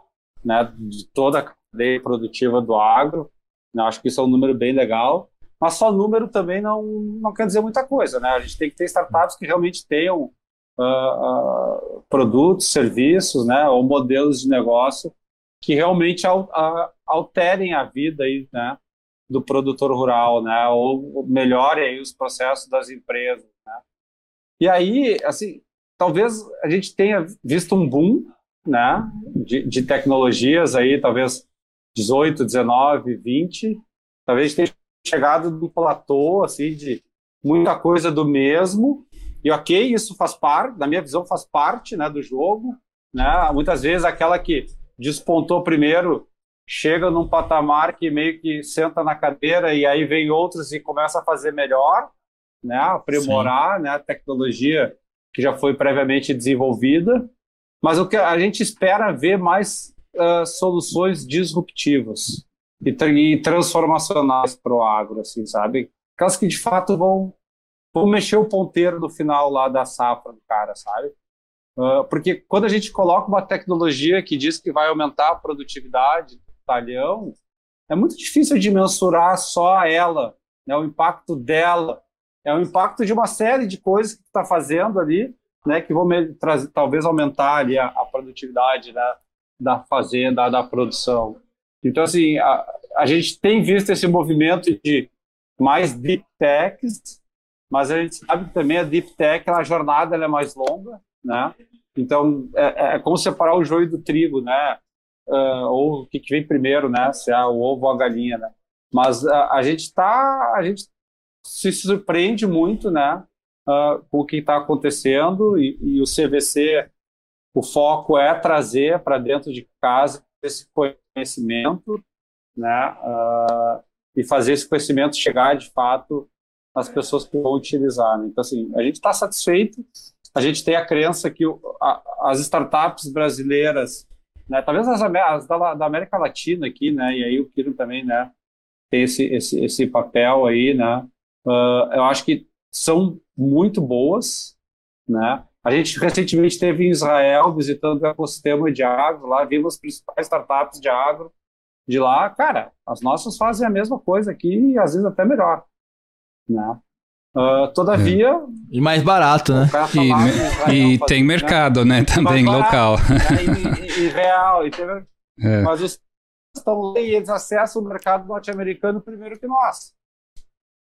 né? De toda a cadeia produtiva do agro. Né? Acho que isso é um número bem legal. Mas só número também não, não quer dizer muita coisa, né? A gente tem que ter startups que realmente tenham uh, uh, produtos, serviços, né? Ou modelos de negócio que realmente alterem a vida aí, né? do produtor rural, né? Ou melhore aí os processos das empresas, né? E aí, assim, talvez a gente tenha visto um boom, né? De, de tecnologias aí, talvez 18, 19, 20, talvez tenha chegado no platô, assim, de muita coisa do mesmo. E ok, isso faz parte, na minha visão, faz parte, né, do jogo, né? Muitas vezes aquela que despontou primeiro chega num patamar que meio que senta na cadeira e aí vem outros e começa a fazer melhor, né, aprimorar, né, a tecnologia que já foi previamente desenvolvida. Mas o que a gente espera ver mais uh, soluções disruptivas e, tra e transformacionais para o agro, assim, sabe? Aquelas que de fato vão, vão mexer o ponteiro no final lá da safra do cara, sabe? Uh, porque quando a gente coloca uma tecnologia que diz que vai aumentar a produtividade, talhão, é muito difícil de mensurar só ela, né, o impacto dela. É o impacto de uma série de coisas que está fazendo ali, né, que vão trazer, talvez aumentar ali a, a produtividade né, da fazenda, da produção. Então, assim, a, a gente tem visto esse movimento de mais deep techs, mas a gente sabe também a deep tech, a jornada é mais longa, né? Então, é, é como separar o joio do trigo, né? uh, ou o que, que, vem primeiro, né? Se é o ovo ou a galinha, né? Mas uh, a gente tá, a gente se surpreende muito, né? Uh, com o que está acontecendo e, e, o CVC, o foco é trazer para dentro de casa esse conhecimento, né? Uh, e fazer esse conhecimento chegar de fato às pessoas que vão utilizar. Né? Então, assim, a gente está satisfeito, a gente tem a crença que a, as startups brasileiras né? Talvez as, as da, da, América Latina aqui, né? E aí o Kiro também, né? Tem esse, esse, esse papel aí, né? Uh, eu acho que são muito boas, né? A gente recentemente esteve em Israel visitando o ecossistema de agro, lá vimos as principais startups de agro de lá. Cara, as nossas fazem a mesma coisa aqui e às vezes até melhor, né? Uh, todavia. É. E mais barato, né? E, e tem mercado, né? Também local. Né? E, e, real. E tem... é. Mas os estão e eles acessam o mercado norte-americano primeiro que nós.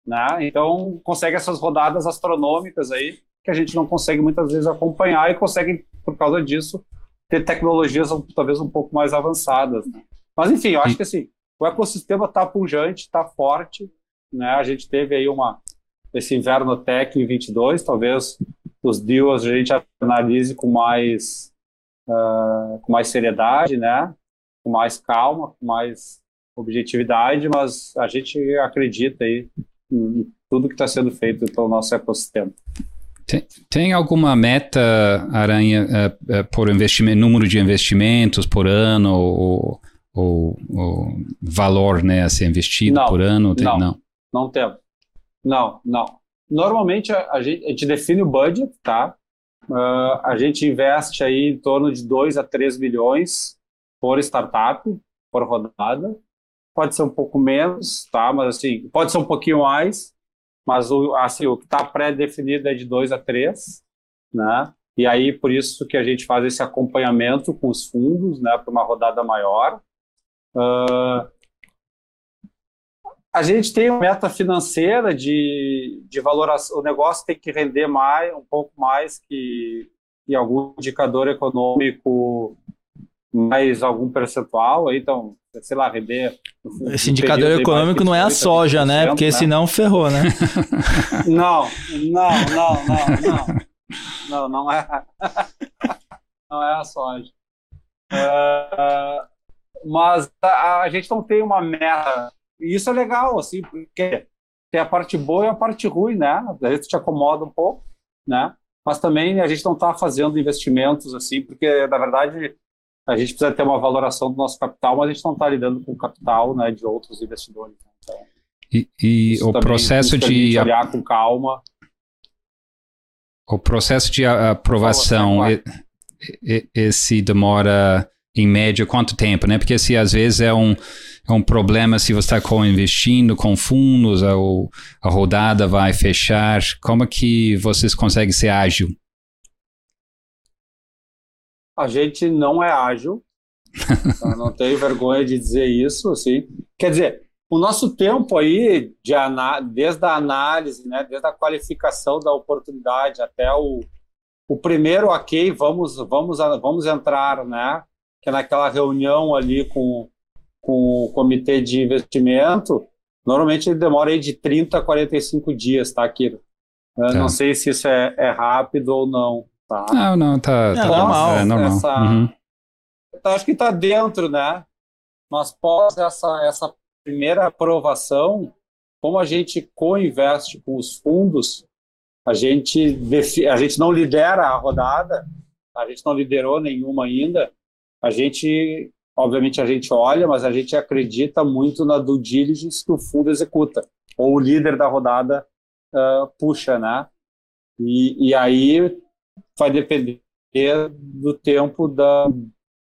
Né? Então, consegue essas rodadas astronômicas aí que a gente não consegue muitas vezes acompanhar e conseguem, por causa disso, ter tecnologias talvez um pouco mais avançadas. Né? Mas, enfim, eu acho que assim, o ecossistema está pujante, está forte. Né? A gente teve aí uma, esse inverno tech 22, talvez os deals a gente analise com mais uh, com mais seriedade, né? Com mais calma, com mais objetividade, mas a gente acredita aí em tudo que está sendo feito pelo nosso ecossistema. Tem, tem alguma meta, Aranha, uh, uh, por investimento, número de investimentos por ano ou, ou, ou valor né, a ser investido não, por ano? Tem, não, não, não temos. Não, não. Normalmente a, gente, a gente, define o budget, tá? Uh, a gente investe aí em torno de 2 a 3 milhões por startup, por rodada. Pode ser um pouco menos, tá? Mas assim, pode ser um pouquinho mais, mas o, assim, o que está pré-definido é de 2 a 3, né? E aí, por isso que a gente faz esse acompanhamento com os fundos, né, para uma rodada maior. Uh, a gente tem uma meta financeira de, de valoração, o negócio tem que render mais, um pouco mais que, que algum indicador econômico, mais algum percentual, então, sei lá, render. Esse indicador econômico não é a soja, né? Porque né? senão ferrou, né? não, não, não, não, não. Não, não é. não é a soja. Uh, mas a, a, gente não tem uma meta. E isso é legal, assim, porque tem a parte boa e a parte ruim, né? A gente te acomoda um pouco, né? Mas também a gente não está fazendo investimentos assim, porque na verdade a gente precisa ter uma valoração do nosso capital, mas a gente não está lidando com o capital, né, de outros investidores. Né? Então, e, e o processo de olhar com calma. O processo de aprovação, esse demora em média quanto tempo, né? Porque se às vezes é um, é um problema se você está co-investindo com fundos, a, a rodada vai fechar, como que vocês conseguem ser ágil? A gente não é ágil, não tenho vergonha de dizer isso, assim. Quer dizer, o nosso tempo aí, de desde a análise, né, desde a qualificação da oportunidade até o, o primeiro ok, vamos, vamos, vamos entrar, né, que é naquela reunião ali com, com o comitê de investimento, normalmente ele demora aí de 30 a 45 dias, tá, Kiro? Eu tá. não sei se isso é, é, rápido ou não, tá? Não, não, tá, tá normal. É normal. Essa, uhum. então, acho que está dentro, né? Mas pós essa, essa primeira aprovação, como a gente co-investe com os fundos, a gente, a gente não lidera a rodada, a gente não liderou nenhuma ainda, a gente, obviamente a gente olha, mas a gente acredita muito na due diligence que o fundo executa, ou o líder da rodada uh, puxa, né? E, e aí vai depender do tempo da,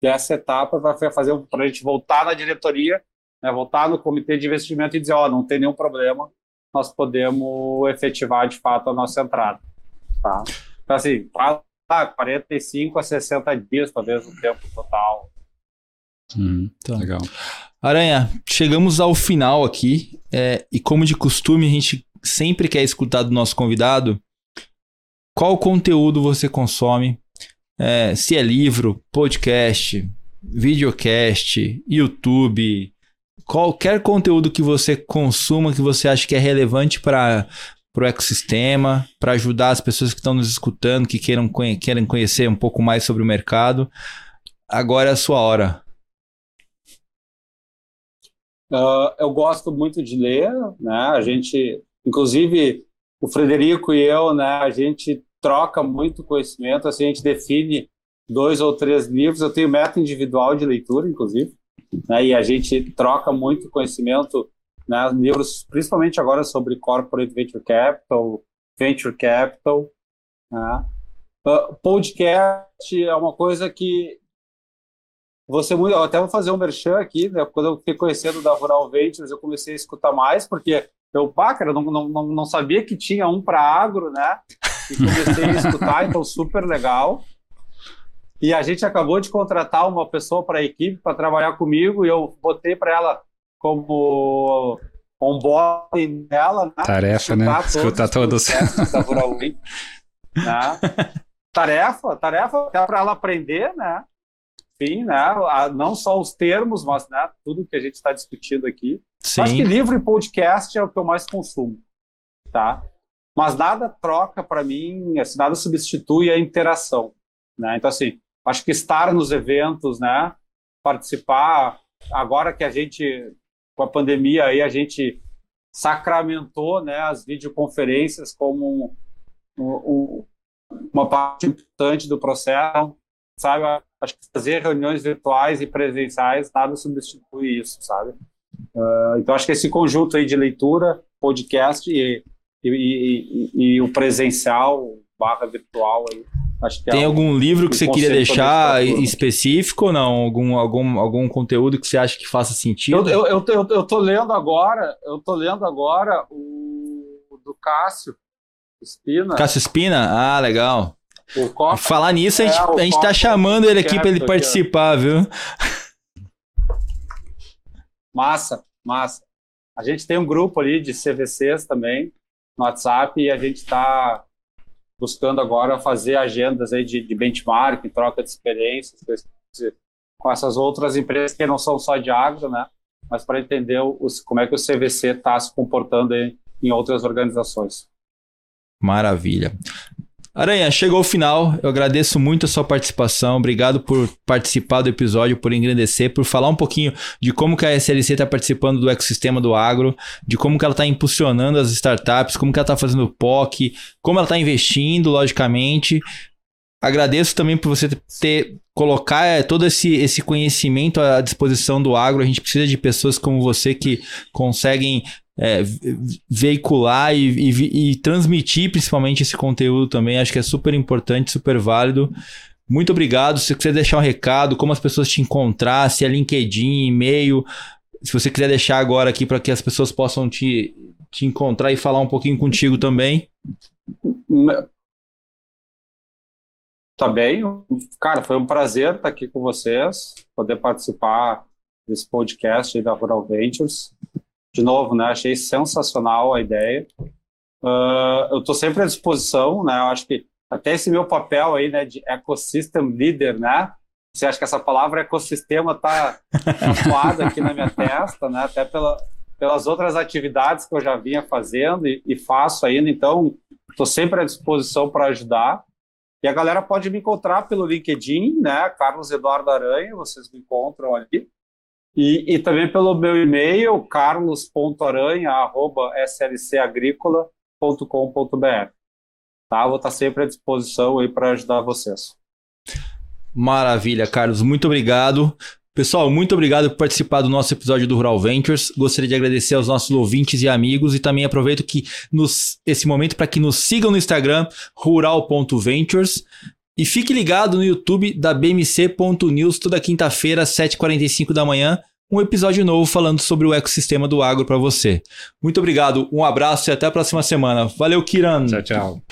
dessa etapa para fazer para a gente voltar na diretoria né, voltar no comitê de investimento e dizer, ó, oh, não tem nenhum problema, nós podemos efetivar de fato a nossa entrada. Tá? Então, assim, 45 a 60 dias, talvez, o tempo total. Hum, tá. Legal. Aranha, chegamos ao final aqui, é, e como de costume, a gente sempre quer escutar do nosso convidado qual conteúdo você consome, é, se é livro, podcast, videocast, YouTube, qualquer conteúdo que você consuma que você acha que é relevante para o ecossistema, para ajudar as pessoas que estão nos escutando, que queiram, queiram conhecer um pouco mais sobre o mercado. Agora é a sua hora. Uh, eu gosto muito de ler, né? A gente, inclusive, o Frederico e eu, né? A gente troca muito conhecimento, assim, a gente define dois ou três livros. Eu tenho meta individual de leitura, inclusive né, e a gente troca muito conhecimento, né, livros, principalmente agora sobre corporate venture capital, venture capital. Né. Uh, podcast é uma coisa que você muito, eu até vou fazer um merchan aqui, né, quando eu fiquei conhecendo da Rural Ventures, eu comecei a escutar mais, porque eu, pá, cara, não, não, não sabia que tinha um para agro, né? E comecei a escutar, então super legal. E a gente acabou de contratar uma pessoa para a equipe para trabalhar comigo e eu botei para ela como onboarding dela. Né? Tarefa, né? Escutar todos. né? Tarefa, tarefa até para ela aprender, né? Sim, né? Não só os termos, mas né, tudo que a gente está discutindo aqui. Sim. Acho que livro e podcast é o que eu mais consumo, tá? Mas nada troca para mim, assim, nada substitui a interação, né? Então assim, acho que estar nos eventos, né, participar, agora que a gente, com a pandemia aí, a gente sacramentou, né, as videoconferências como um, um, uma parte importante do processo, sabe? Acho que fazer reuniões virtuais e presenciais nada substitui isso, sabe? Uh, então acho que esse conjunto aí de leitura, podcast e, e, e, e o presencial barra virtual aí tem é algum livro que você queria deixar específico ou não? Algum, algum, algum conteúdo que você acha que faça sentido? Eu, eu, eu, eu tô lendo agora, eu tô lendo agora o do Cássio Espina. Cássio Espina? Ah, legal. Copa, Falar nisso, a gente, é, a gente tá chamando ele aqui para ele participar, aqui, viu? Massa, massa. A gente tem um grupo ali de CVCs também no WhatsApp e a gente está buscando agora fazer agendas aí de, de benchmark, troca de experiências com essas outras empresas que não são só de agro, né? Mas para entender os, como é que o CVC está se comportando em outras organizações. Maravilha. Aranha, chegou ao final. Eu agradeço muito a sua participação. Obrigado por participar do episódio, por engrandecer, por falar um pouquinho de como que a SLC está participando do ecossistema do agro, de como que ela está impulsionando as startups, como que ela está fazendo POC, como ela está investindo, logicamente. Agradeço também por você ter colocar é, todo esse, esse conhecimento à disposição do agro. A gente precisa de pessoas como você que conseguem é, veicular e, e, e, transmitir principalmente esse conteúdo também. Acho que é super importante, super válido. Muito obrigado. Se você quiser deixar um recado, como as pessoas te encontrar, se é LinkedIn, e-mail, se você quiser deixar agora aqui para que as pessoas possam te, te encontrar e falar um pouquinho contigo também. Tá bem. Cara, foi um prazer estar aqui com vocês, poder participar desse podcast da Rural Ventures de novo, né? Achei sensacional a ideia. Uh, eu estou sempre à disposição, né? Eu acho que até esse meu papel aí, né, de ecosystem leader, né? Você acha que essa palavra ecossistema está tatuada aqui na minha testa, né? Até pela, pelas outras atividades que eu já vinha fazendo e, e faço ainda. Então, estou sempre à disposição para ajudar. E a galera pode me encontrar pelo LinkedIn, né? Carlos Eduardo Aranha, vocês me encontram ali. E, e também pelo meu e-mail, carlos.aranha.slcagrícola.com.br. Tá? Vou estar sempre à disposição aí para ajudar vocês. Maravilha, Carlos. Muito obrigado. Pessoal, muito obrigado por participar do nosso episódio do Rural Ventures. Gostaria de agradecer aos nossos ouvintes e amigos e também aproveito que nos, esse momento para que nos sigam no Instagram, rural.ventures. E fique ligado no YouTube da BMC.news toda quinta-feira, às 7h45 da manhã, um episódio novo falando sobre o ecossistema do agro para você. Muito obrigado, um abraço e até a próxima semana. Valeu, Kiran. Tchau, tchau.